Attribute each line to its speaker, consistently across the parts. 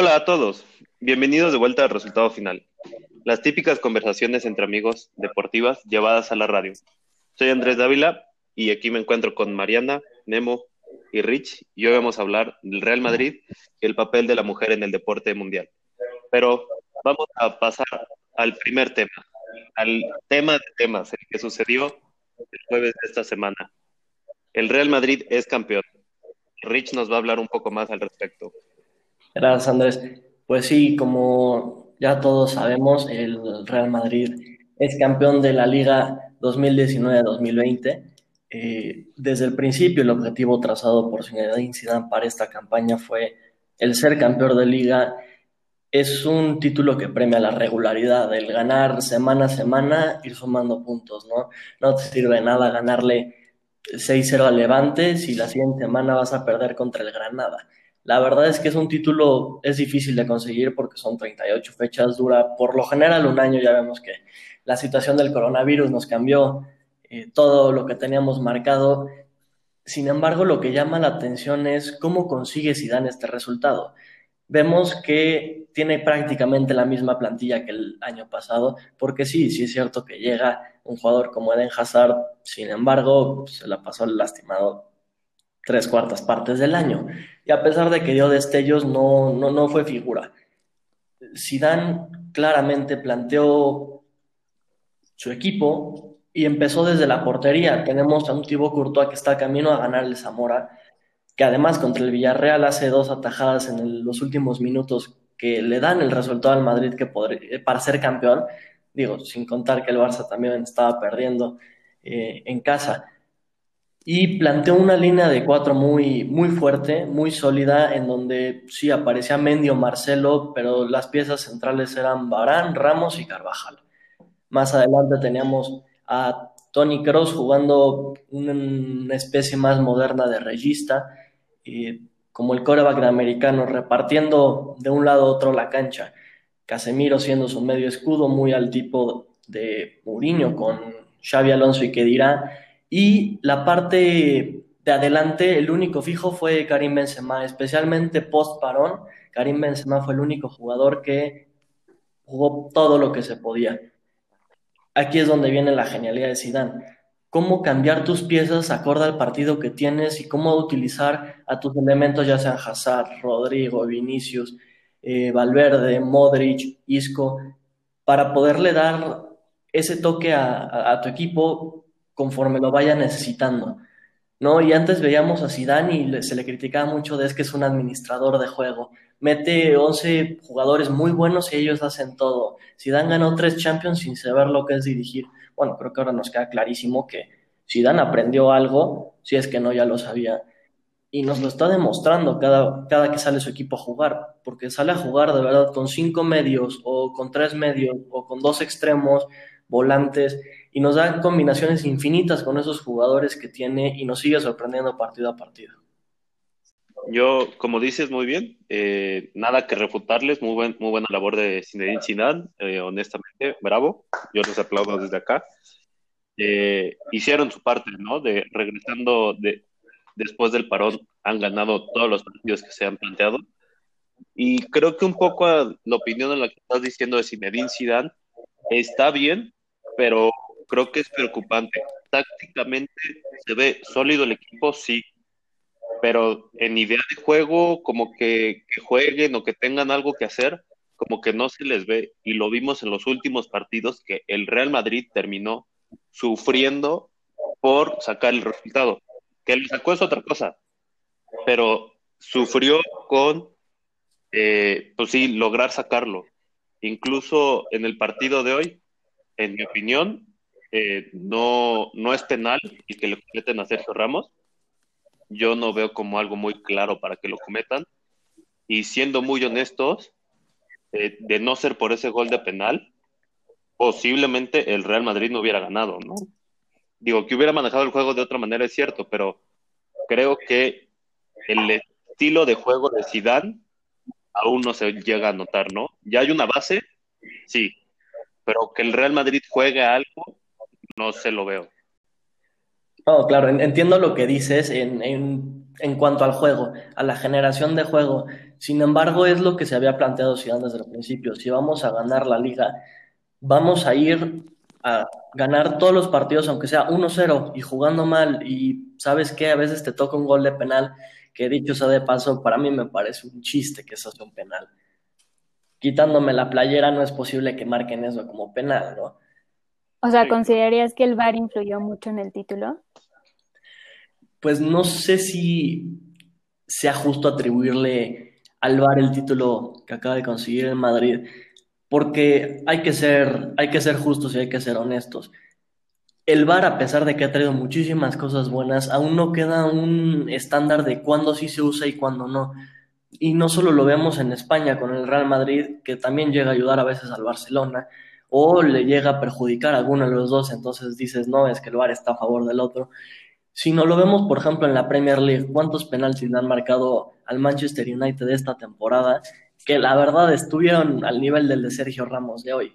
Speaker 1: Hola a todos, bienvenidos de vuelta al resultado final. Las típicas conversaciones entre amigos deportivas llevadas a la radio. Soy Andrés Dávila y aquí me encuentro con Mariana, Nemo y Rich y hoy vamos a hablar del Real Madrid y el papel de la mujer en el deporte mundial. Pero vamos a pasar al primer tema, al tema de temas, el que sucedió el jueves de esta semana. El Real Madrid es campeón. Rich nos va a hablar un poco más al respecto.
Speaker 2: Gracias, Andrés. Pues sí, como ya todos sabemos, el Real Madrid es campeón de la Liga 2019-2020. Eh, desde el principio, el objetivo trazado por Zinedine Zidane para esta campaña fue el ser campeón de liga. Es un título que premia la regularidad, el ganar semana a semana, ir sumando puntos, ¿no? No te sirve nada ganarle 6-0 al Levante si la siguiente semana vas a perder contra el Granada. La verdad es que es un título, es difícil de conseguir porque son 38 fechas, dura por lo general un año, ya vemos que la situación del coronavirus nos cambió eh, todo lo que teníamos marcado. Sin embargo, lo que llama la atención es cómo consigue Zidane este resultado. Vemos que tiene prácticamente la misma plantilla que el año pasado, porque sí, sí es cierto que llega un jugador como Eden Hazard, sin embargo, se la pasó lastimado tres cuartas partes del año. Y a pesar de que dio destellos, no, no, no fue figura. Zidane claramente planteó su equipo y empezó desde la portería. Tenemos a un Thibaut Courtois que está camino a ganar el Zamora, que además contra el Villarreal hace dos atajadas en los últimos minutos que le dan el resultado al Madrid que podría, para ser campeón. Digo, sin contar que el Barça también estaba perdiendo eh, en casa y planteó una línea de cuatro muy, muy fuerte, muy sólida, en donde sí aparecía Mendio, Marcelo, pero las piezas centrales eran Barán, Ramos y Carvajal. Más adelante teníamos a Tony Cross jugando una especie más moderna de regista, como el coreback de americano, repartiendo de un lado a otro la cancha. Casemiro siendo su medio escudo, muy al tipo de Mourinho con Xavi Alonso y que dirá y la parte de adelante, el único fijo fue Karim Benzema, especialmente post parón. Karim Benzema fue el único jugador que jugó todo lo que se podía. Aquí es donde viene la genialidad de Zidane. Cómo cambiar tus piezas acorde al partido que tienes y cómo utilizar a tus elementos, ya sean Hazard, Rodrigo, Vinicius, eh, Valverde, Modric, Isco, para poderle dar ese toque a tu equipo conforme lo vaya necesitando. ¿no? Y antes veíamos a Zidane y se le criticaba mucho de es que es un administrador de juego. Mete 11 jugadores muy buenos y ellos hacen todo. Zidane ganó tres Champions sin saber lo que es dirigir. Bueno, creo que ahora nos queda clarísimo que Zidane aprendió algo, si es que no ya lo sabía, y nos lo está demostrando cada, cada que sale su equipo a jugar, porque sale a jugar de verdad con cinco medios o con tres medios o con dos extremos, volantes, y nos da combinaciones infinitas con esos jugadores que tiene y nos sigue sorprendiendo partido a partido.
Speaker 1: Yo, como dices muy bien, eh, nada que refutarles, muy, buen, muy buena labor de Zinedine Zidane, eh, honestamente, bravo, yo les aplaudo desde acá. Eh, hicieron su parte, ¿no? De regresando de, después del parón, han ganado todos los partidos que se han planteado. Y creo que un poco la opinión en la que estás diciendo de Zinedine Zidane está bien, pero creo que es preocupante. Tácticamente se ve sólido el equipo, sí, pero en idea de juego, como que, jueguen o que tengan algo que hacer, como que no se les ve. Y lo vimos en los últimos partidos que el Real Madrid terminó sufriendo por sacar el resultado. Que lo sacó es otra cosa, pero sufrió con, eh, pues sí, lograr sacarlo. Incluso en el partido de hoy, en mi opinión, eh, no, no es penal y que le cometen a Sergio Ramos. Yo no veo como algo muy claro para que lo cometan. Y siendo muy honestos, eh, de no ser por ese gol de penal, posiblemente el Real Madrid no hubiera ganado, ¿no? Digo, que hubiera manejado el juego de otra manera es cierto, pero creo que el estilo de juego de Zidane aún no se llega a notar, ¿no? Ya hay una base, sí, pero que el Real Madrid juegue algo, no se lo veo.
Speaker 2: No, claro, entiendo lo que dices. En, en cuanto al juego, a la generación de juego. Sin embargo, es lo que se había planteado Zidane desde el principio. Si vamos a ganar la liga, vamos a ir a ganar todos los partidos, aunque sea 1-0 y jugando mal. Y sabes que a veces te toca un gol de penal, que dicho sea de paso, para mí me parece un chiste que eso sea un penal. Quitándome la playera, no es posible que marquen eso como penal, ¿no?
Speaker 3: O sea, ¿considerarías que el VAR influyó mucho en el título?
Speaker 2: Pues no sé si sea justo atribuirle al VAR el título que acaba de conseguir el Madrid porque hay que ser, hay que ser justos y hay que ser honestos. El VAR, a pesar de que ha traído muchísimas cosas buenas, aún no queda un estándar de cuándo sí se usa y cuándo no. Y no solo lo vemos en España con el Real Madrid, que también llega a ayudar a veces al Barcelona, o le llega a perjudicar a alguno de los dos, entonces dices, no, es que el VAR está a favor del otro. Sino lo vemos, por ejemplo, en la Premier League, cuántos penaltis le han marcado al Manchester United esta temporada que la verdad estuvieron al nivel del de Sergio Ramos de hoy.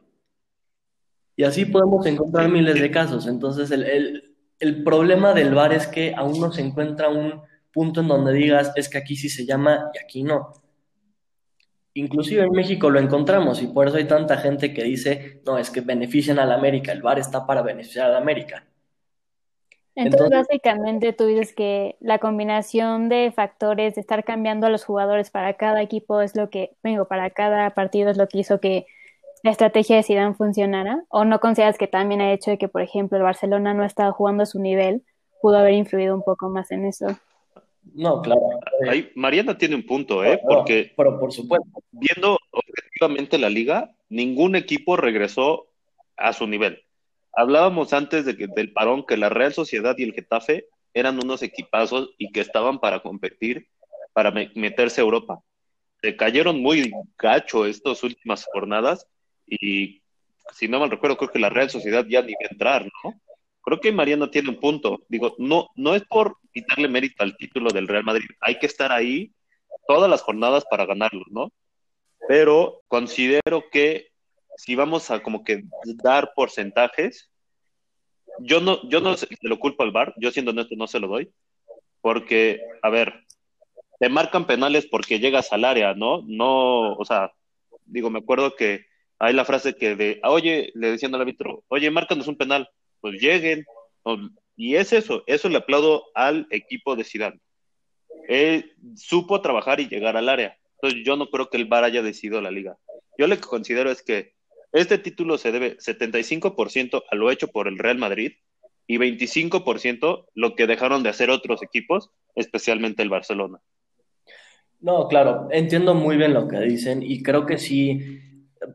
Speaker 2: Y así podemos encontrar miles de casos. Entonces, el, el, problema del VAR es que aún no se encuentra un punto en donde digas, es que aquí sí se llama y aquí no. Inclusive en México lo encontramos y por eso hay tanta gente que dice, no, es que benefician a la América, el VAR está para beneficiar a la América.
Speaker 3: Entonces, básicamente tú dices que la combinación de factores de estar cambiando a los jugadores para cada equipo es lo que, vengo, para cada partido es lo que hizo que la estrategia de Zidane funcionara, o no consideras que también el hecho de que, por ejemplo, el Barcelona no estaba jugando a su nivel pudo haber influido un poco más en eso.
Speaker 2: No, claro.
Speaker 1: Ahí Mariana tiene un punto, ¿eh? Porque
Speaker 2: pero por supuesto.
Speaker 1: viendo objetivamente la liga, ningún equipo regresó a su nivel. Hablábamos antes de que, del parón que la Real Sociedad y el Getafe eran unos equipazos y que estaban para competir, para meterse a Europa. Se cayeron muy gacho estas últimas jornadas y, si no mal recuerdo, creo que la Real Sociedad ya ni va a entrar, ¿no? Creo que Mariano tiene un punto. Digo, no, no es por quitarle mérito al título del Real Madrid. Hay que estar ahí todas las jornadas para ganarlo, ¿no? Pero considero que si vamos a como que dar porcentajes, yo no, yo no se lo culpo al VAR, yo siendo honesto no se lo doy, porque, a ver, te marcan penales porque llegas al área, ¿no? No, o sea, digo, me acuerdo que hay la frase que de, oye, le decían al árbitro, oye, márcanos un penal, pues lleguen, y es eso, eso le aplaudo al equipo de Zidane. Él supo trabajar y llegar al área. Entonces yo no creo que el VAR haya decidido la liga. Yo lo que considero es que este título se debe 75% a lo hecho por el Real Madrid y 25% lo que dejaron de hacer otros equipos, especialmente el Barcelona.
Speaker 2: No, claro, entiendo muy bien lo que dicen y creo que sí,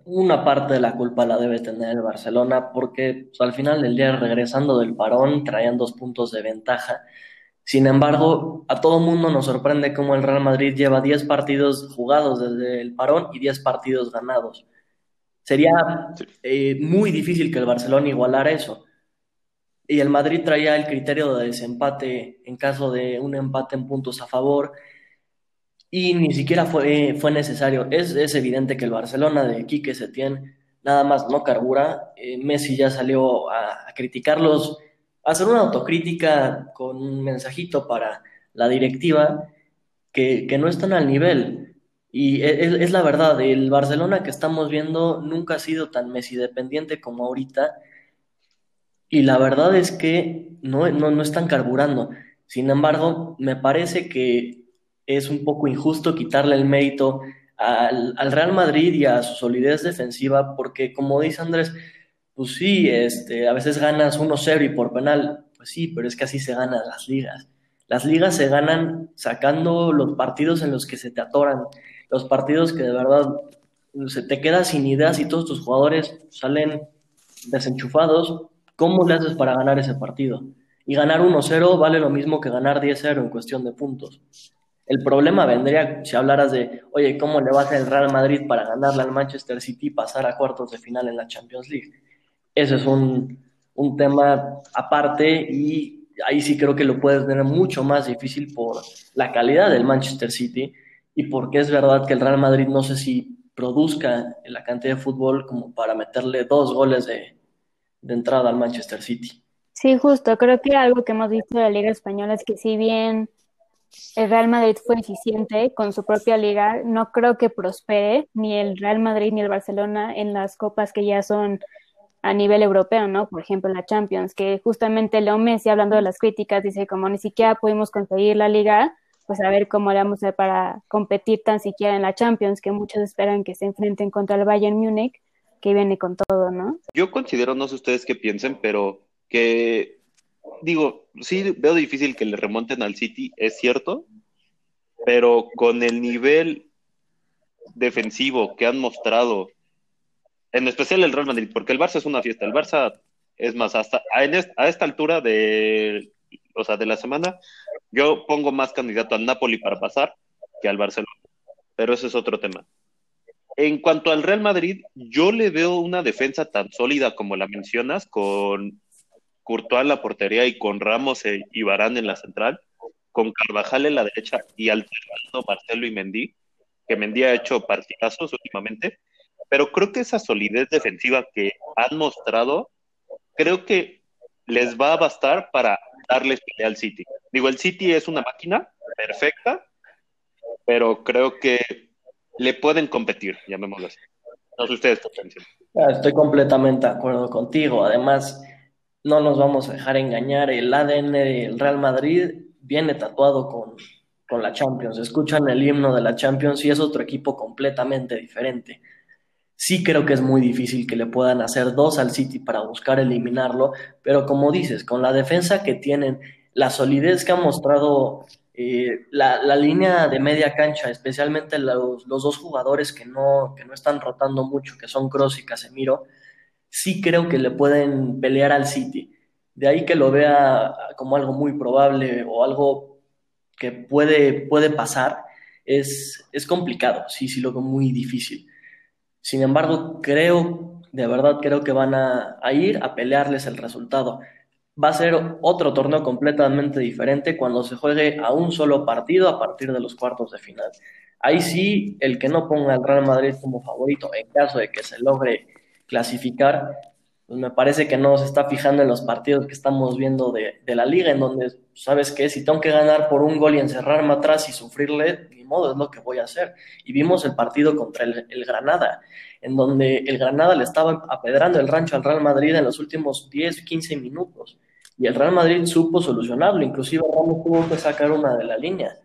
Speaker 2: una parte de la culpa la debe tener el Barcelona porque pues, al final del día regresando del parón traían dos puntos de ventaja. Sin embargo, a todo mundo nos sorprende cómo el Real Madrid lleva 10 partidos jugados desde el parón y 10 partidos ganados. Sería eh, muy difícil que el Barcelona igualara eso. Y el Madrid traía el criterio de desempate en caso de un empate en puntos a favor. Y ni siquiera fue, fue necesario. Es, es evidente que el Barcelona de Quique Setién nada más no carbura. Eh, Messi ya salió a, a criticarlos, a hacer una autocrítica con un mensajito para la directiva que, que no están al nivel. Y e, es, la verdad, el Barcelona que estamos viendo nunca ha sido tan Messi dependiente como ahorita. Y la verdad es que no, no, están carburando. Sin embargo, me parece que es un poco injusto quitarle el mérito al, al, Real Madrid y a su solidez defensiva, porque como dice Andrés, pues sí, este, a veces ganas 1-0 y por penal, pues sí, pero es que así se ganan las ligas. Las ligas se ganan sacando los partidos en los que se te atoran los partidos que de verdad se te quedas sin ideas y todos tus jugadores salen desenchufados, ¿cómo le haces para ganar ese partido? Y ganar 1-0 vale lo mismo que ganar 10-0 en cuestión de puntos. El problema vendría si hablaras de, oye, ¿cómo le vas al Real Madrid para ganarle al Manchester City y pasar a cuartos de final en la Champions League? Ese es un, un tema aparte y ahí sí creo que lo puedes tener mucho más difícil por la calidad del Manchester City y porque es verdad que el Real Madrid no sé si produzca la cantidad de fútbol como para meterle dos goles de, entrada al Manchester City.
Speaker 3: Sí, justo. Creo que algo que hemos visto de la Liga Española es que si bien el Real Madrid fue eficiente con su propia liga, no creo que prospere ni el Real Madrid ni el Barcelona en las copas que ya son a nivel europeo, ¿no? Por ejemplo, la Champions, que justamente Leo Messi, hablando de las críticas, dice como ni siquiera pudimos conseguir la liga, pues a ver cómo le vamos a para competir tan siquiera en la Champions, que muchos esperan que se enfrenten contra el Bayern Múnich, que viene con todo, ¿no?
Speaker 1: Yo considero, no sé ustedes qué piensen, pero que, digo, sí veo difícil que le remonten al City, es cierto, pero con el nivel defensivo que han mostrado en especial el Real Madrid, porque el Barça es una fiesta. El Barça, es más, hasta a, esta altura de, o sea, de la semana, yo pongo más candidato al Napoli para pasar que al Barcelona. Pero ese es otro tema. En cuanto al Real Madrid, yo le veo una defensa tan sólida como la mencionas, con Courtois en la portería y con Ramos e, y Barán en la central, con Carvajal en la derecha y alternando Marcelo y Mendy, que Mendy ha hecho partidazos últimamente pero creo que esa solidez defensiva que han mostrado, creo que les va a bastar para darles pelea al City. Digo, el City es una máquina perfecta, pero creo que le pueden competir, llamémoslo así. No sé ustedes qué
Speaker 2: ah, Estoy completamente de acuerdo contigo. Además, no nos vamos a dejar engañar. El ADN del Real Madrid viene tatuado con, con la Champions. Escuchan el himno de la Champions y es otro equipo completamente diferente. Sí creo que es muy difícil que le puedan hacer dos al City para buscar eliminarlo, pero como dices, con la defensa que tienen, la solidez que ha mostrado eh, la, línea de media cancha, especialmente los, dos jugadores que no, que no están rotando mucho, que son Cross y Casemiro, sí creo que le pueden pelear al City. De ahí que lo vea como algo muy probable o algo que puede, puede pasar, es, es complicado, sí, sí lo muy difícil. Sin embargo, creo, de verdad creo que van a, ir a pelearles el resultado. Va a ser otro torneo completamente diferente cuando se juegue a un solo partido a partir de los cuartos de final. Ahí sí, el que no ponga al Real Madrid como favorito en caso de que se logre clasificar, pues me parece que no se está fijando en los partidos que estamos viendo de, la liga, en donde, ¿sabes qué? Si tengo que ganar por un gol y encerrarme atrás y sufrirle, ni modo, es lo que voy a hacer. Y vimos el partido contra el, Granada, en donde el Granada le estaba apedrando el rancho al Real Madrid en los últimos 10, 15 minutos. Y el Real Madrid supo solucionarlo, inclusive Ramos tuvo que sacar una de la línea.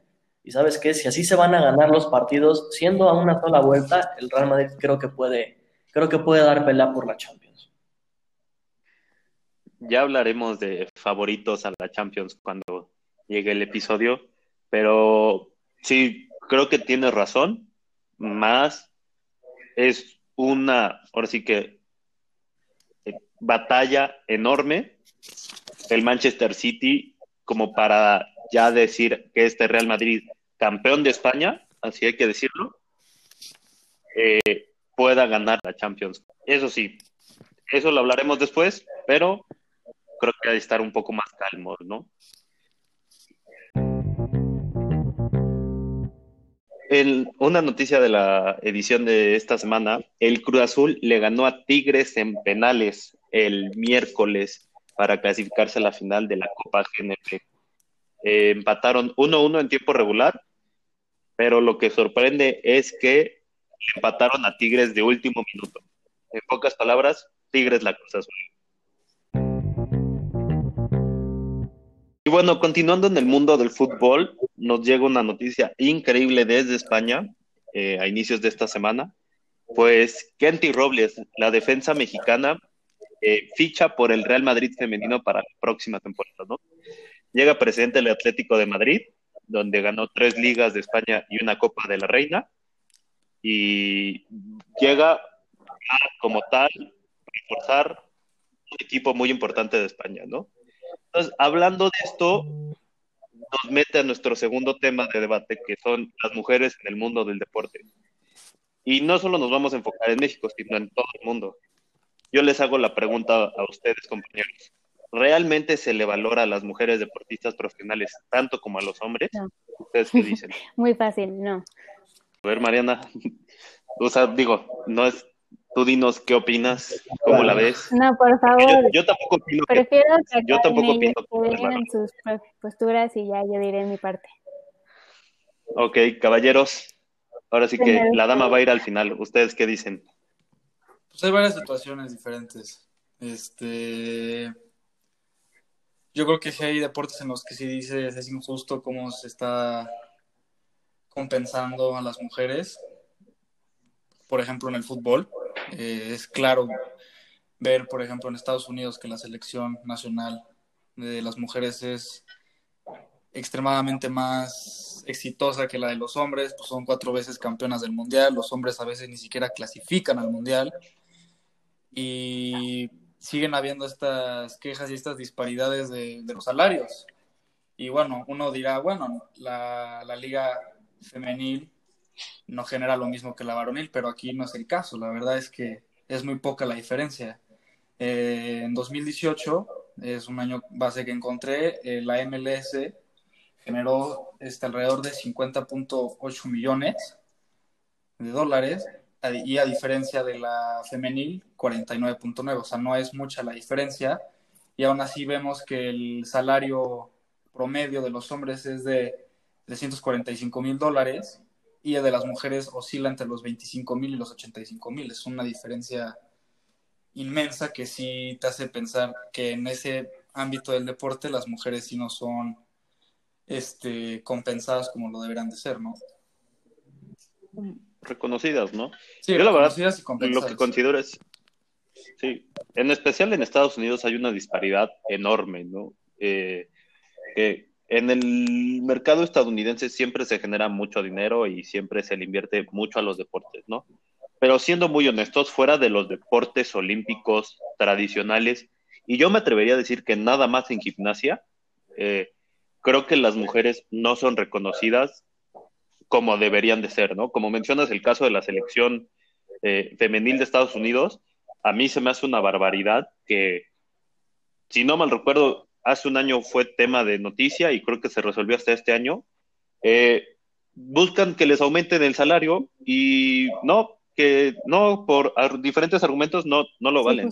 Speaker 2: Y sabes qué, si así se van a ganar los partidos, siendo a una sola vuelta, el Real Madrid creo que puede, creo que puede dar pelea por la Champions.
Speaker 1: Ya hablaremos de favoritos a la Champions cuando llegue el episodio, pero sí, creo que tienes razón, más es una, ahora sí que, eh, batalla enorme el Manchester City como para ya decir que este Real Madrid, campeón de España, así hay que decirlo, eh, pueda ganar la Champions. Eso sí, eso lo hablaremos después, pero creo que hay que estar un poco más calmos, ¿no? En una noticia de la edición de esta semana, el Cruz Azul le ganó a Tigres en penales el miércoles para clasificarse a la final de la Copa GNP. Eh, empataron 1-1 en tiempo regular, pero lo que sorprende es que empataron a Tigres de último minuto. En pocas palabras, Tigres la Cruz Azul. Y bueno, continuando en el mundo del fútbol, nos llega una noticia increíble desde España eh, a inicios de esta semana. Pues Kenty Robles, la defensa mexicana, eh, ficha por el Real Madrid femenino para la próxima temporada, ¿no? Llega presidente del Atlético de Madrid, donde ganó tres ligas de España y una Copa de la Reina, y llega a, como tal, reforzar un equipo muy importante de España, ¿no? Entonces, hablando de esto, nos mete a nuestro segundo tema de debate, que son las mujeres en el mundo del deporte. Y no solo nos vamos a enfocar en México, sino en todo el mundo. Yo les hago la pregunta a ustedes, compañeros. ¿Realmente se le valora a las mujeres deportistas profesionales tanto como a los hombres? ¿Ustedes qué dicen?
Speaker 3: Muy fácil, no.
Speaker 1: A ver, Mariana, o sea, digo, no es Tú dinos qué opinas, cómo la ves.
Speaker 3: No, por favor.
Speaker 1: Yo, tampoco opino.
Speaker 3: Prefiero que, yo tampoco opino. Que sus posturas y ya yo diré mi parte.
Speaker 1: Ok, caballeros, ahora sí que la dama va a ir al final. ¿Ustedes qué dicen?
Speaker 4: Pues hay varias situaciones diferentes. Este. Yo creo que hay deportes en los que sí dices es injusto cómo se está compensando a las mujeres. Por ejemplo, en el fútbol. Eh, es claro ver, por ejemplo, en Estados Unidos que la selección nacional de las mujeres es extremadamente más exitosa que la de los hombres, pues son cuatro veces campeonas del mundial, los hombres a veces ni siquiera clasifican al mundial y siguen habiendo estas quejas y estas disparidades de, los salarios. Y bueno, uno dirá, bueno, la, la liga femenil no genera lo mismo que la varonil, pero aquí no es el caso, la verdad es que es muy poca la diferencia. Eh, en 2018, es un año base que encontré, eh, la MLS generó este, alrededor de 50.8 millones de dólares y a diferencia de la femenil, 49.9, o sea, no es mucha la diferencia y aún así vemos que el salario promedio de los hombres es de 345 mil dólares y el de las mujeres oscila entre los 25 mil y los 85 mil. Es una diferencia inmensa que sí te hace pensar que en ese ámbito del deporte las mujeres sí no son este, compensadas como lo deberán de ser, ¿no?
Speaker 1: Reconocidas, ¿no?
Speaker 4: Sí, Yo la verdad, y
Speaker 1: lo que considero es, sí, en especial en Estados Unidos hay una disparidad enorme, ¿no? Eh, que en el mercado estadounidense siempre se genera mucho dinero y siempre se le invierte mucho a los deportes, ¿no? Pero siendo muy honestos, fuera de los deportes olímpicos tradicionales, y yo me atrevería a decir que nada más en gimnasia, eh, creo que las mujeres no son reconocidas como deberían de ser, ¿no? Como mencionas el caso de la selección eh, femenil de Estados Unidos, a mí se me hace una barbaridad que, si no mal recuerdo, hace un año fue tema de noticia y creo que se resolvió hasta este año. Eh, buscan que les aumenten el salario y no, que no, por diferentes argumentos no, no lo valen.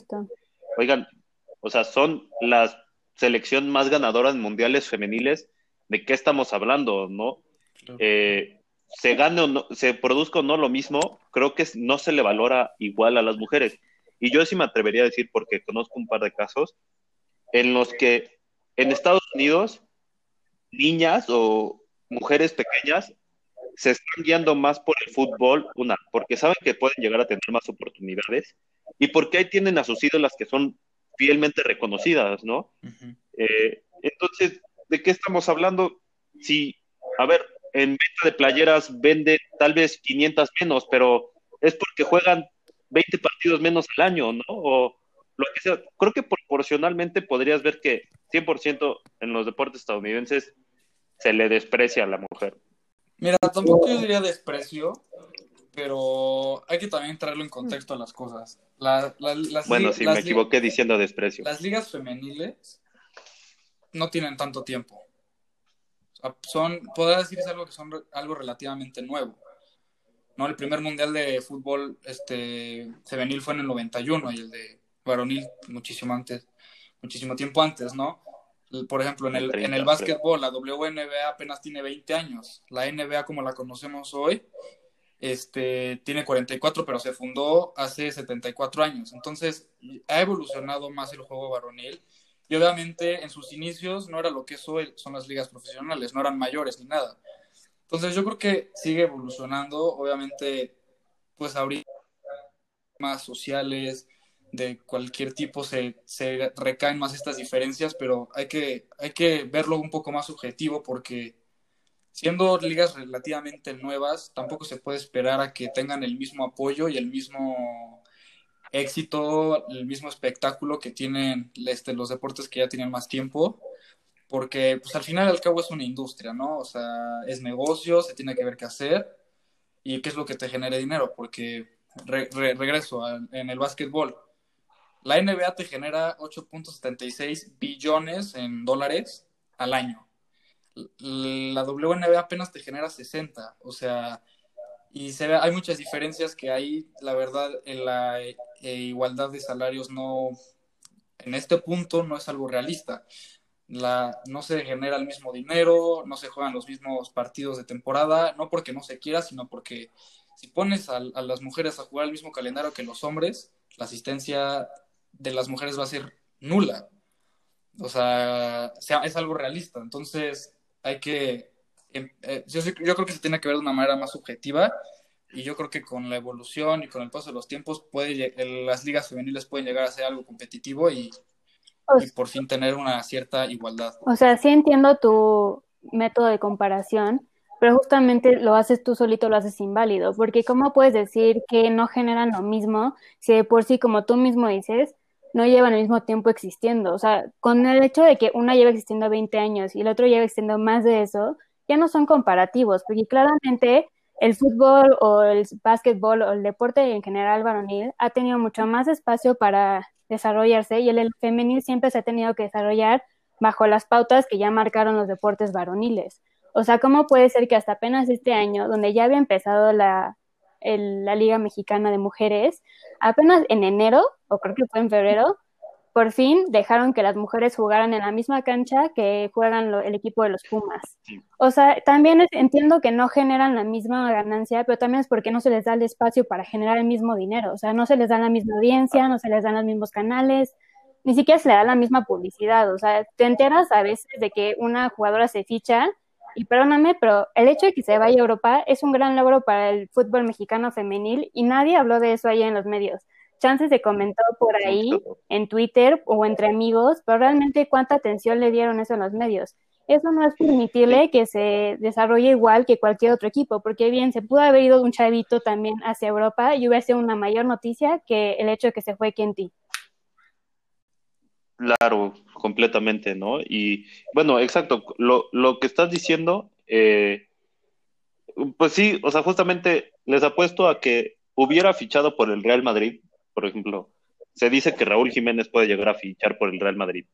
Speaker 1: Oigan, o sea, son las selección más ganadora en mundiales femeniles, ¿de qué estamos hablando, no? Eh, se gane o no, se produzca o no lo mismo, creo que no se le valora igual a las mujeres. Y yo sí me atrevería a decir, porque conozco un par de casos, en los que en Estados Unidos, niñas o mujeres pequeñas se están guiando más por el fútbol, una, porque saben que pueden llegar a tener más oportunidades y porque ahí tienen a sus ídolas que son fielmente reconocidas, ¿no? Eh, entonces, ¿de qué estamos hablando? Si, a ver, en venta de playeras vende tal vez 500 menos, pero es porque juegan 20 partidos menos al año, ¿no? O lo que sea. Creo que proporcionalmente podrías ver que 100% en los deportes estadounidenses se le desprecia a la mujer.
Speaker 4: Mira, tampoco yo diría desprecio, pero hay que también traerlo en contexto a las cosas.
Speaker 1: bueno, sí, me equivoqué diciendo desprecio.
Speaker 4: Las ligas femeniles no tienen tanto tiempo. son, podría decirse algo que son algo relativamente nuevo. ¿no? El primer mundial de fútbol este, femenil fue en el 91 y el de varonil muchísimo antes, muchísimo tiempo antes, ¿no? Por ejemplo, en el, en el básquetbol, la WNBA apenas tiene 20 años. La NBA, como la conocemos hoy, este, tiene 44, pero se fundó hace 74 años. Entonces, ha evolucionado más el juego varonil. Y obviamente en sus inicios no era lo que es hoy, son las ligas profesionales, no eran mayores ni nada. Entonces yo creo que sigue evolucionando, obviamente, pues ahorita más sociales, de cualquier tipo se, se, recaen más estas diferencias, pero hay que, hay que verlo un poco más objetivo porque siendo ligas relativamente nuevas, tampoco se puede esperar a que tengan el mismo apoyo y el mismo éxito, el mismo espectáculo que tienen este, los deportes que ya tienen más tiempo, porque pues al final al cabo es una industria, ¿no? O sea, es negocio, se tiene que ver qué hacer y qué es lo que te genere dinero, porque regreso en el básquetbol la NBA te genera 8.76 billones en dólares al año. La WNBA apenas te genera 60. O sea, y se ve, hay muchas diferencias que hay, la verdad, en la eh, igualdad de salarios no, en este punto no es algo realista. la, no se genera el mismo dinero, no se juegan los mismos partidos de temporada, no porque no se quiera, sino porque si pones a, las mujeres a jugar el mismo calendario que los hombres, la asistencia de las mujeres va a ser nula. O sea, es algo realista. Entonces, hay que. Em, eh, yo, yo creo que se tiene que ver de una manera más subjetiva y yo creo que con la evolución y con el paso de los tiempos puede las ligas femeniles pueden llegar a ser algo competitivo y, y, por fin tener una cierta igualdad.
Speaker 3: O sea, sí entiendo tu método de comparación, pero justamente lo haces tú solito, lo haces inválido, porque ¿cómo puedes decir que no generan lo mismo si de por sí, como tú mismo dices, no llevan el mismo tiempo existiendo? O sea, con el hecho de que una lleva existiendo 20 años y el otro lleva existiendo más de eso, ya no son comparativos, porque claramente el fútbol o el básquetbol o el deporte en general varonil ha tenido mucho más espacio para desarrollarse y el, femenil siempre se ha tenido que desarrollar bajo las pautas que ya marcaron los deportes varoniles. O sea, ¿cómo puede ser que hasta apenas este año, donde ya había empezado la, la Liga Mexicana de Mujeres, apenas en enero, o creo que fue en febrero, por fin dejaron que las mujeres jugaran en la misma cancha que juegan el equipo de los Pumas. O sea, también entiendo que no generan la misma ganancia, pero también es porque no se les da el espacio para generar el mismo dinero. O sea, no se les da la misma audiencia, no se les dan los mismos canales, ni siquiera se le da la misma publicidad. O sea, te enteras a veces de que una jugadora se ficha y perdóname, pero el hecho de que se vaya a Europa es un gran logro para el fútbol mexicano femenil y nadie habló de eso ahí en los medios chances se comentó por ahí en Twitter o entre amigos, pero realmente cuánta atención le dieron eso en los medios. Eso no es permitirle que se desarrolle igual que cualquier otro equipo, porque bien, se pudo haber ido un chavito también hacia Europa y hubiera sido una mayor noticia que el hecho de que se fue Kenty.
Speaker 1: Claro, completamente, ¿no? Y bueno, exacto, lo, lo que estás diciendo, eh, pues sí, o sea, justamente les apuesto a que hubiera fichado por el Real Madrid, por ejemplo, se dice que Raúl Jiménez puede llegar a fichar por el Real Madrid.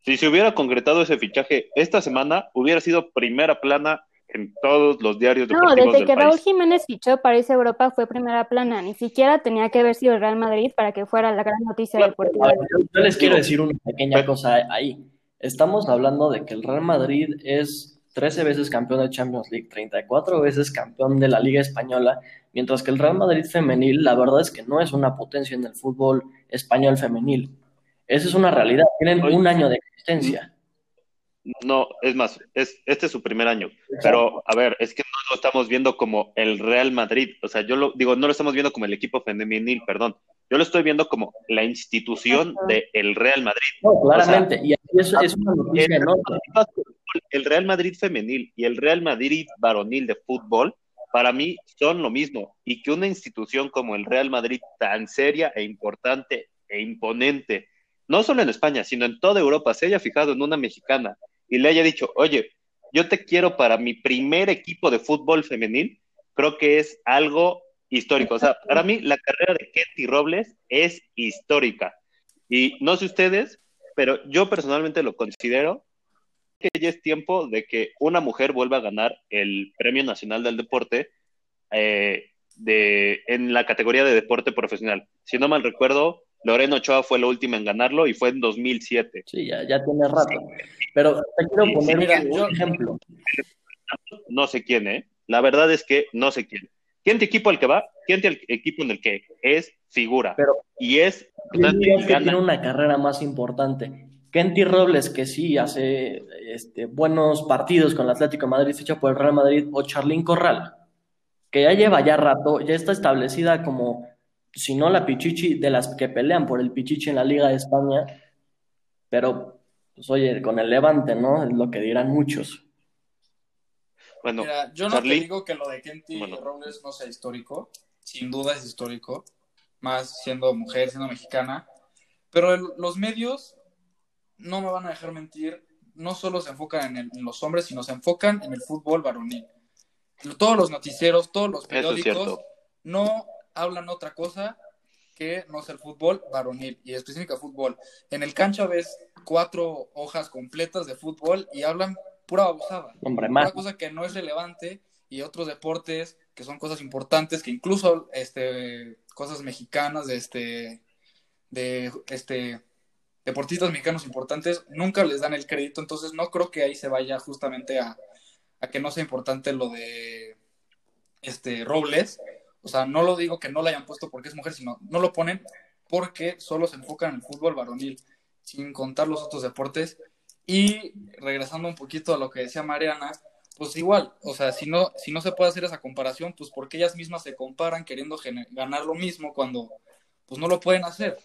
Speaker 1: Si se hubiera concretado ese fichaje esta semana, hubiera sido primera plana en todos los diarios
Speaker 3: No, desde que Raúl Jiménez fichó para irse Europa fue primera plana, ni siquiera tenía que haber sido el Real Madrid para que fuera la gran noticia deportiva.
Speaker 2: Yo les quiero decir una pequeña cosa ahí. Estamos hablando de que el Real Madrid es 13 veces campeón de Champions League, 34 veces campeón de la Liga Española, mientras que el Real Madrid femenil, la verdad es que no es una potencia en el fútbol español femenil. Esa es una realidad, tienen un año de existencia.
Speaker 1: No, es más, es, este es su primer año. Pero, a ver, es que no lo estamos viendo como el Real Madrid. O sea, yo lo digo, no lo estamos viendo como el equipo femenil, perdón. Yo lo estoy viendo como la institución del Real Madrid.
Speaker 2: No, claramente. y eso es una noticia enorme
Speaker 1: el Real Madrid femenil y el Real Madrid varonil de fútbol, para mí son lo mismo. Y que una institución como el Real Madrid, tan seria e importante e imponente, no solo en España, sino en toda Europa, se haya fijado en una mexicana y le haya dicho, oye, yo te quiero para mi primer equipo de fútbol femenil, creo que es algo histórico. O sea, para mí la carrera de Ketty Robles es histórica. Y no sé ustedes, pero yo personalmente lo considero que ya es tiempo de que una mujer vuelva a ganar el Premio Nacional del Deporte eh, de, en la categoría de deporte profesional. Si no mal recuerdo, Lorena Ochoa fue la última en ganarlo y fue en 2007.
Speaker 2: Sí, ya, ya tiene rato. Pero te quiero poner un ejemplo.
Speaker 1: No sé quién, ¿eh? La verdad es que no sé quién. ¿Quién te equipo al que va? ¿Quién te equipo en el que es figura?
Speaker 2: Pero,
Speaker 1: y es...
Speaker 2: que tiene una carrera más importante. Kenty Robles, que sí hace este, buenos partidos con el Atlético de Madrid, ficha por el Real Madrid, o Charlín Corral, que ya lleva ya rato, ya está establecida como, si no la Pichichi, de las que pelean por el Pichichi en la Liga de España, pero, pues oye, con el Levante, ¿no? Es lo que dirán muchos.
Speaker 4: Bueno, yo no te digo que lo de Kenty Robles no sea histórico, sin duda es histórico, más siendo mujer, siendo mexicana, pero los medios no me van a dejar mentir, no solo se enfocan en, los hombres, sino se enfocan en el fútbol varonil. Todos los noticieros, todos los periódicos no hablan otra cosa que no sea el fútbol varonil y específica fútbol. En el cancha ves cuatro hojas completas de fútbol y hablan pura abusada. Una cosa que no es relevante y otros deportes que son cosas importantes, que incluso este, cosas mexicanas de este, de este deportistas mexicanos importantes nunca les dan el crédito, entonces no creo que ahí se vaya justamente a, a que no sea importante lo de este Robles. O sea, no lo digo que no la hayan puesto porque es mujer, sino no lo ponen porque solo se enfocan en el fútbol varonil, sin contar los otros deportes. Y regresando un poquito a lo que decía Mariana, pues igual, o sea, si no, si no se puede hacer esa comparación, pues porque ellas mismas se comparan queriendo ganar lo mismo cuando pues no lo pueden hacer,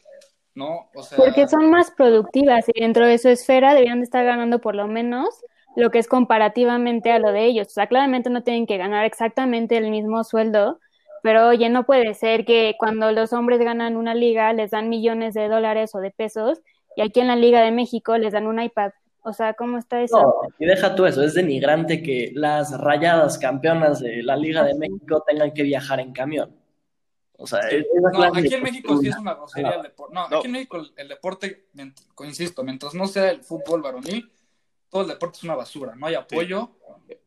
Speaker 4: ¿no? O sea...
Speaker 3: Porque son más productivas y dentro de su esfera deberían de estar ganando por lo menos lo que es comparativamente a lo de ellos. O sea, claramente no tienen que ganar exactamente el mismo sueldo, pero oye, no puede ser que cuando los hombres ganan una liga les dan millones de dólares o de pesos y aquí en la Liga de México les dan un iPad. O sea, ¿cómo está eso?
Speaker 2: No, y deja tú eso, es denigrante que las rayadas campeonas de la Liga de México tengan que viajar en camión. O sea,
Speaker 4: no, aquí en México sí es una grosería el deporte. No, aquí en México el, deporte, insisto, mientras no sea el fútbol varonil, todo el deporte es una basura. No hay apoyo,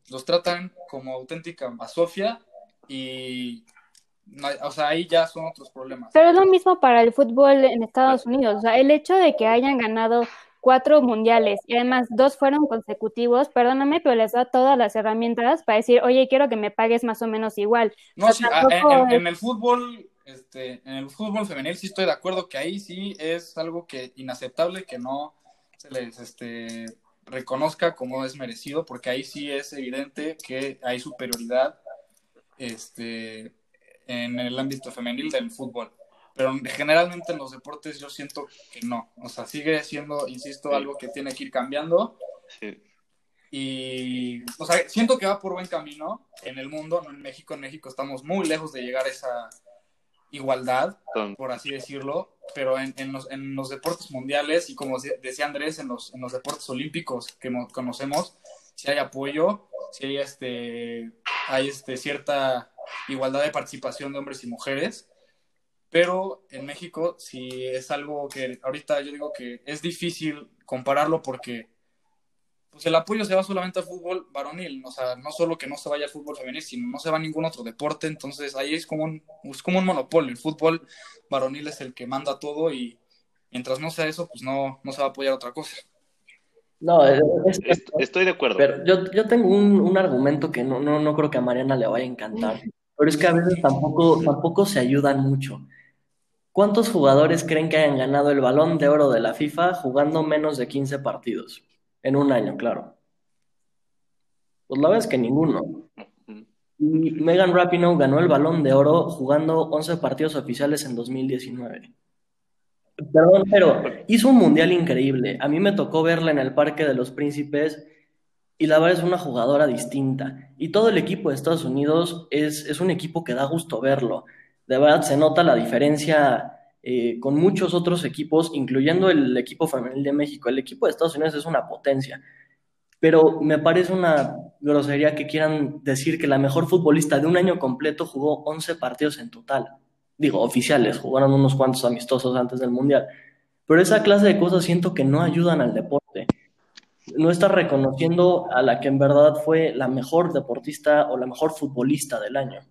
Speaker 4: los tratan como auténtica basofia y o sea, ahí ya son otros problemas.
Speaker 3: Pero es lo mismo para el fútbol en Estados Unidos. O sea, el hecho de que hayan ganado cuatro mundiales y además dos fueron consecutivos, perdóname, pero les da todas las herramientas para decir, oye, quiero que me pagues más o menos igual.
Speaker 4: No, sí, en, el fútbol, este, en el fútbol femenil sí estoy de acuerdo que ahí sí es algo que inaceptable que no se les este, reconozca como es merecido, porque ahí sí es evidente que hay superioridad este, en el ámbito femenil del fútbol. Pero generalmente en los deportes yo siento que no. O sea, sigue siendo, insisto, algo que tiene que ir cambiando. Sí. Y, o sea, siento que va por buen camino en el mundo, no en México. En México estamos muy lejos de llegar a esa igualdad, por así decirlo. Pero en, en, los, en los deportes mundiales y como decía Andrés, en los, en los deportes olímpicos que conocemos, si hay apoyo, si hay, este, hay este, cierta igualdad de participación de hombres y mujeres pero en México sí es algo que ahorita yo digo que es difícil compararlo porque pues el apoyo se va solamente al fútbol varonil, o sea, no solo que no se vaya al fútbol femenil, sino no se va a ningún otro deporte, entonces ahí es como un, es como un monopolio, el fútbol varonil es el que manda todo y mientras no sea eso, pues no, no se va a apoyar otra cosa.
Speaker 2: No,
Speaker 1: estoy de acuerdo.
Speaker 2: Pero yo, yo tengo un, un argumento que no, no, no creo que a Mariana le vaya a encantar, pero es que a veces tampoco, tampoco se ayudan mucho. ¿Cuántos jugadores creen que hayan ganado el Balón de Oro de la FIFA jugando menos de 15 partidos? En un año, claro. Pues la verdad es que ninguno. Y Megan Rapinoe ganó el Balón de Oro jugando 11 partidos oficiales en 2019. Perdón, pero hizo un mundial increíble. A mí me tocó verla en el Parque de los Príncipes y la verdad es una jugadora distinta. Y todo el equipo de Estados Unidos es, es un equipo que da gusto verlo de verdad se nota la diferencia eh, con muchos otros equipos, incluyendo el equipo femenil de México. El equipo de Estados Unidos es una potencia, pero me parece una grosería que quieran decir que la mejor futbolista de un año completo jugó 11 partidos en total. Digo, oficiales, jugaron unos cuantos amistosos antes del Mundial. Pero esa clase de cosas siento que no ayudan al deporte. No está reconociendo a la que en verdad fue la mejor deportista o la mejor futbolista del año.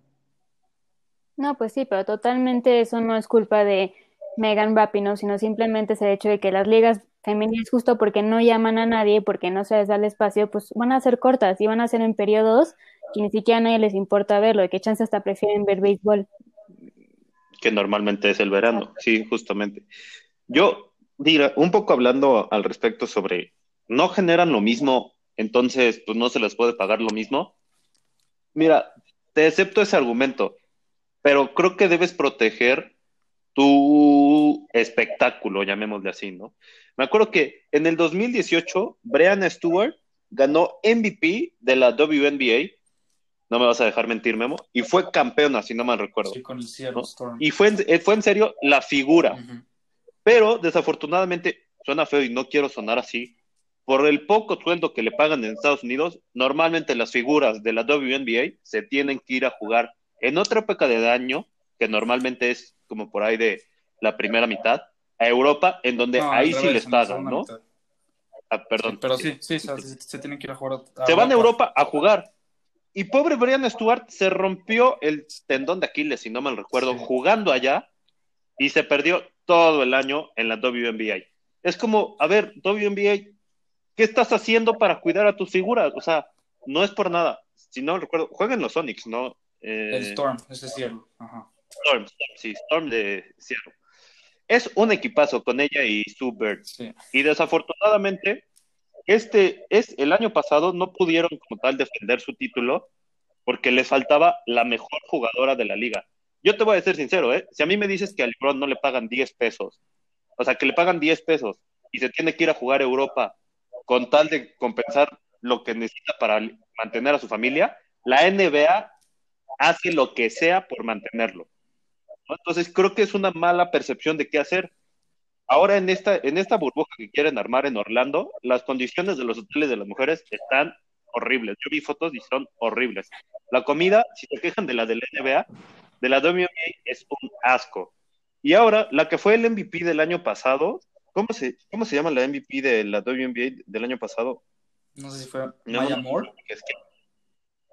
Speaker 3: No, pues sí, pero totalmente eso no es culpa de Megan Rapinoe, sino simplemente es el hecho de que las ligas femeniles, justo porque no llaman a nadie, porque no se les da el espacio, pues van a ser cortas y van a ser en periodos que ni siquiera a nadie les importa verlo, de qué chance hasta prefieren ver béisbol.
Speaker 1: Que normalmente es el verano, sí, justamente. Yo, diga, un poco hablando al respecto sobre, no generan lo mismo, entonces pues no se les puede pagar lo mismo. Mira, te acepto ese argumento pero creo que debes proteger tu espectáculo, llamémosle así, ¿no? Me acuerdo que en el 2018, Brian Stewart ganó MVP de la WNBA, no me vas a dejar mentir, Memo, y fue campeona, si no mal recuerdo.
Speaker 4: Sí, con el Seattle Storm.
Speaker 1: Y fue, eh, fue en serio la figura. Pero desafortunadamente, suena feo y no quiero sonar así, por el poco sueldo que le pagan en Estados Unidos, normalmente las figuras de la WNBA se tienen que ir a jugar en otra época de daño, que normalmente es como por ahí de la primera mitad, a Europa, en donde ahí sí les pagan, ¿no? Ah, perdón.
Speaker 4: pero sí, sí, se, tienen que ir a jugar.
Speaker 1: se van a Europa a jugar. Y pobre Brian Stewart se rompió el tendón de Aquiles, si no mal recuerdo, jugando allá y se perdió todo el año en la WNBA. Es como, a ver, WNBA, ¿qué estás haciendo para cuidar a tus figuras? O sea, no es por nada. Si no recuerdo, juegan los Sonics, ¿no?
Speaker 4: el eh, Storm, ese es cierto.
Speaker 1: Storm, sí, Storm de Seattle. Es un equipazo con ella y Sue Bird. Y desafortunadamente, este es el año pasado no pudieron como tal defender su título porque les faltaba la mejor jugadora de la liga. Yo te voy a ser sincero, ¿eh? si a mí me dices que a LeBron no le pagan 10 pesos, o sea, que le pagan 10 pesos y se tiene que ir a jugar a Europa con tal de compensar lo que necesita para mantener a su familia, la NBA hace lo que sea por mantenerlo. Entonces creo que es una mala percepción de qué hacer. Ahora en esta, en esta burbuja que quieren armar en Orlando, las condiciones de los hoteles de las mujeres están horribles. Yo vi fotos y son horribles. La comida, si se quejan de la del NBA, de la WNBA es un asco. Y ahora, la que fue el MVP del año pasado, ¿cómo se, cómo se llama la MVP de la WNBA del año pasado?
Speaker 4: No sé si fue Maya Moore.
Speaker 1: que,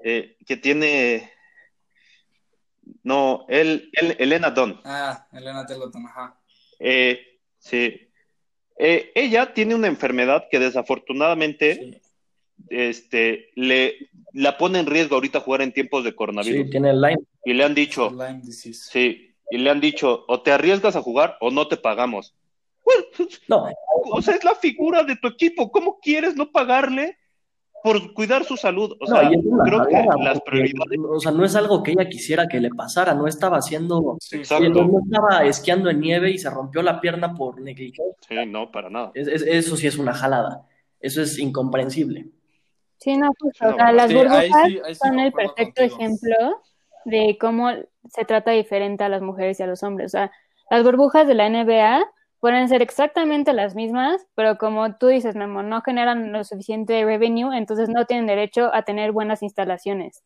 Speaker 1: eh, que tiene no, él, Elena Don.
Speaker 4: Ah, Elena Don, ajá.
Speaker 1: Eh, sí. Eh, ella tiene una enfermedad que desafortunadamente este, le, la pone en riesgo ahorita jugar en tiempos de coronavirus.
Speaker 2: Sí, tiene Lyme.
Speaker 1: Y le han dicho, sí, y le han dicho, o te arriesgas a jugar o no te pagamos. no. O sea, es la figura de tu equipo. ¿Cómo quieres no pagarle por cuidar su salud. O sea, creo que las prioridades.
Speaker 2: O sea, no es algo que ella quisiera que le pasara, no estaba haciendo. no estaba esquiando en nieve y se rompió la pierna por negligencia.
Speaker 1: Sí, no, para nada.
Speaker 2: eso sí es una jalada. Eso es incomprensible.
Speaker 3: Sí, no, justo. o sea, las burbujas son el perfecto ejemplo de cómo se trata diferente a las mujeres y a los hombres. O sea, las burbujas de la NBA pueden ser exactamente las mismas, pero como tú dices, Memo, no generan lo suficiente revenue, entonces no tienen derecho a tener buenas instalaciones.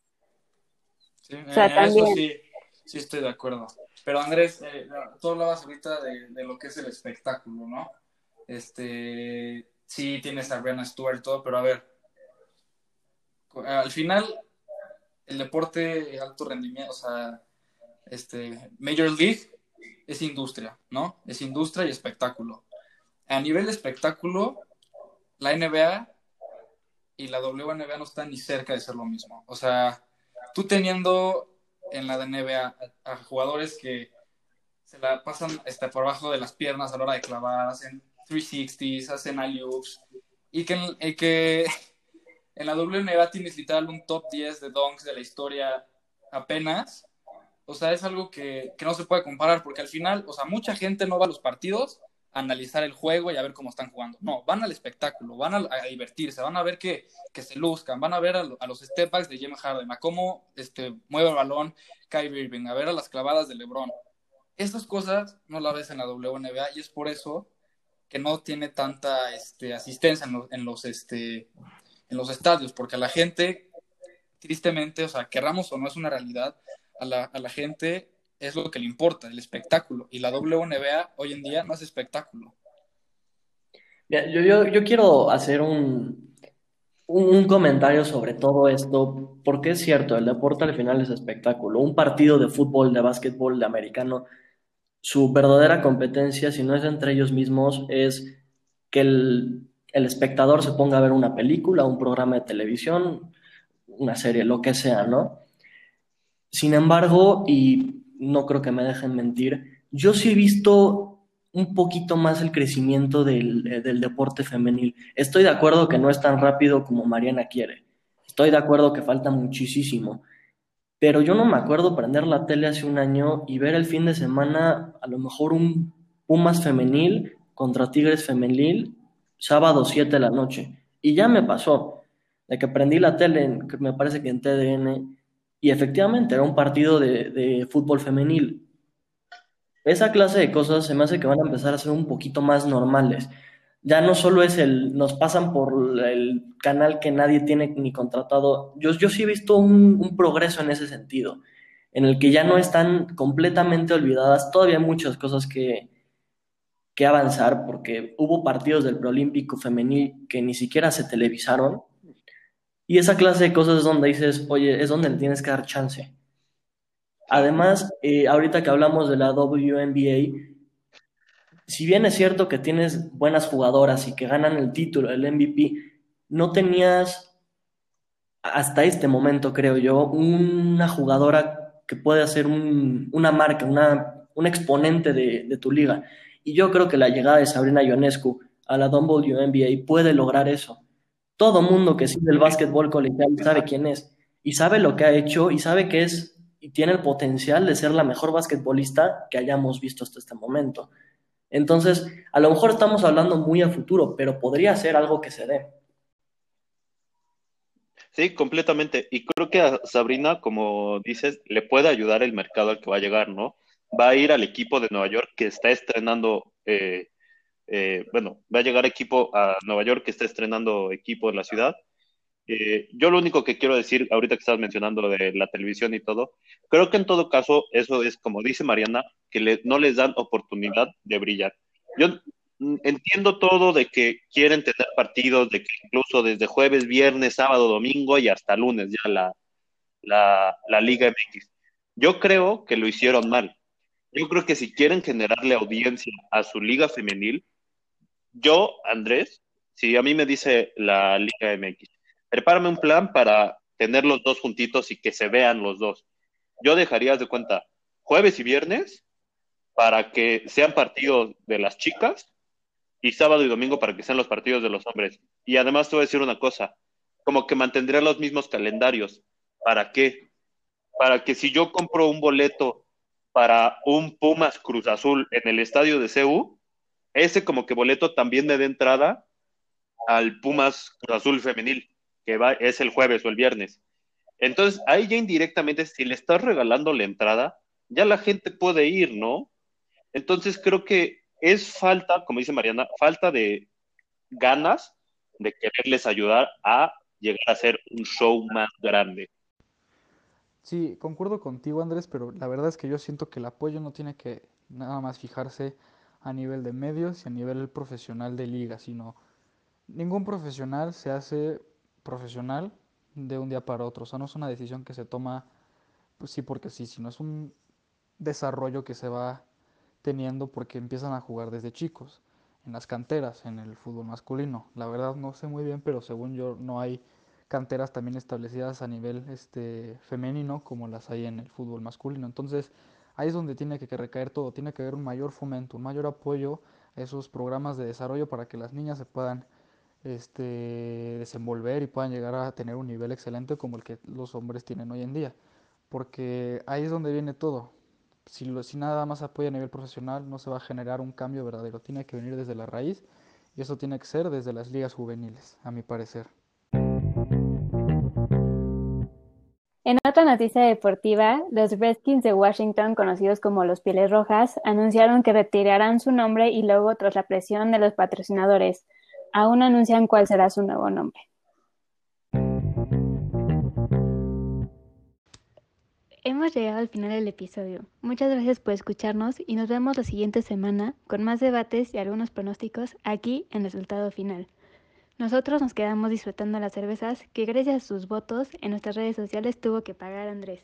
Speaker 4: Sí, eso sí, sí estoy de acuerdo. Pero Andrés, eh, tú hablabas ahorita de, lo que es el espectáculo, ¿no? Este, sí tienes a Brianna Stewart todo, pero a ver, al final, el deporte alto rendimiento, o sea, este, Major League es industria, ¿no? Es industria y espectáculo. A nivel de espectáculo, la NBA y la WNBA no están ni cerca de ser lo mismo. O sea, tú teniendo en la NBA a, jugadores que se la pasan este, por abajo de las piernas a la hora de clavar, hacen 360s, hacen alley-oops, y que, y que en la WNBA tienes literal un top 10 de dunks de la historia apenas, o sea, es algo que, no se puede comparar porque al final, o sea, mucha gente no va a los partidos a analizar el juego y a ver cómo están jugando. No, van al espectáculo, van a, divertirse, van a ver que, se luzcan, van a ver a, los step backs de James Harden, a cómo este, mueve el balón Kyrie Irving, a ver a las clavadas de LeBron. Estas cosas no las ves en la WNBA y es por eso que no tiene tanta este, asistencia en los, en los, este, en los estadios, porque la gente, tristemente, o sea, querramos o no es una realidad, a la, gente es lo que le importa, el espectáculo. Y la WNBA hoy en día no es espectáculo.
Speaker 2: yo, yo, yo, quiero hacer un, un, comentario sobre todo esto, porque es cierto, el deporte al final es espectáculo. Un partido de fútbol, de básquetbol, de americano, su verdadera competencia, si no es entre ellos mismos, es que el, el espectador se ponga a ver una película, un programa de televisión, una serie, lo que sea, ¿no? Sin embargo, y no creo que me dejen mentir, yo sí he visto un poquito más el crecimiento del, eh, deporte femenil. Estoy de acuerdo que no es tan rápido como Mariana quiere. Estoy de acuerdo que falta muchísimo. Pero yo no me acuerdo prender la tele hace un año y ver el fin de semana a lo mejor un Pumas femenil contra Tigres femenil, sábado 7 de la noche. Y ya me pasó, de que prendí la tele, me parece que en TDN, y efectivamente era un partido de, fútbol femenil. Esa clase de cosas se me hace que van a empezar a ser un poquito más normales. Ya no solo es el, nos pasan por el canal que nadie tiene ni contratado. Yo, yo sí he visto un, progreso en ese sentido, en el que ya no están completamente olvidadas. Todavía hay muchas cosas que, que avanzar, porque hubo partidos del preolímpico femenil que ni siquiera se televisaron y esa clase de cosas es donde dices, oye, es donde le tienes que dar chance. Además, eh, ahorita que hablamos de la WNBA, si bien es cierto que tienes buenas jugadoras y que ganan el título, el MVP, no tenías hasta este momento, creo yo, una jugadora que puede hacer una marca, una, un exponente de, tu liga. Y yo creo que la llegada de Sabrina Ionescu a la WNBA puede lograr eso. Todo mundo que sigue el básquetbol colegial sabe quién es y sabe lo que ha hecho y sabe que es y tiene el potencial de ser la mejor basquetbolista que hayamos visto hasta este momento. Entonces, a lo mejor estamos hablando muy a futuro, pero podría ser algo que se dé.
Speaker 1: Sí, completamente. Y creo que a Sabrina, como dices, le puede ayudar el mercado al que va a llegar, ¿no? Va a ir al equipo de Nueva York que está estrenando, eh, eh, bueno, va a llegar equipo a Nueva York que está estrenando equipo en la ciudad. Eh, yo lo único que quiero decir, ahorita que estás mencionando de la televisión y todo, creo que en todo caso eso es, como dice Mariana, que no les dan oportunidad de brillar. Yo entiendo todo de que quieren tener partidos, de que incluso desde jueves, viernes, sábado, domingo y hasta lunes ya la, la, la Liga MX. Yo creo que lo hicieron mal. Yo creo que si quieren generarle audiencia a su liga femenil, yo, Andrés, si a mí me dice la Liga MX, prepárame un plan para tener los dos juntitos y que se vean los dos. Yo dejaría de cuenta jueves y viernes para que sean partidos de las chicas y sábado y domingo para que sean los partidos de los hombres. Y además te voy a decir una cosa, como que mantendría los mismos calendarios. ¿Para qué? Para que si yo compro un boleto para un Pumas Cruz Azul en el estadio de CEU, ese como que boleto también me dé entrada al Pumas Azul femenil, que va, es el jueves o el viernes. Entonces, ahí ya indirectamente, si le estás regalando la entrada, ya la gente puede ir, ¿no? Entonces creo que es falta, como dice Mariana, falta de ganas de quererles ayudar a llegar a ser un show más grande.
Speaker 4: Sí, concuerdo contigo Andrés, pero la verdad es que yo siento que el apoyo no tiene que nada más fijarse a nivel de medios y a nivel profesional de liga, sino ningún profesional se hace profesional de un día para otro, o sea, no es una decisión que se toma, pues sí porque sí, sino es un desarrollo que se va teniendo porque empiezan a jugar desde chicos, en las canteras, en el fútbol masculino. La verdad no sé muy bien, pero según yo no hay canteras también establecidas a nivel este, femenino como las hay en el fútbol masculino. Entonces ahí es donde tiene que recaer todo, tiene que haber un mayor fomento, un mayor apoyo a esos programas de desarrollo para que las niñas se puedan este, desenvolver y puedan llegar a tener un nivel excelente como el que los hombres tienen hoy en día. Porque ahí es donde viene todo si, lo, si nada más apoya a nivel profesional, no se va a generar un cambio verdadero. Tiene que venir desde la raíz y eso tiene que ser desde las ligas juveniles, a mi parecer.
Speaker 3: En otra noticia deportiva, los Redskins de Washington, conocidos como los Pieles Rojas, anunciaron que retirarán su nombre y luego tras la presión de los patrocinadores. Aún anuncian cuál será su nuevo nombre. Hemos llegado al final del episodio. Muchas gracias por escucharnos y nos vemos la siguiente semana con más debates y algunos pronósticos aquí en Resultado Final. Nosotros nos quedamos disfrutando las cervezas que gracias a sus votos en nuestras redes sociales tuvo que pagar Andrés.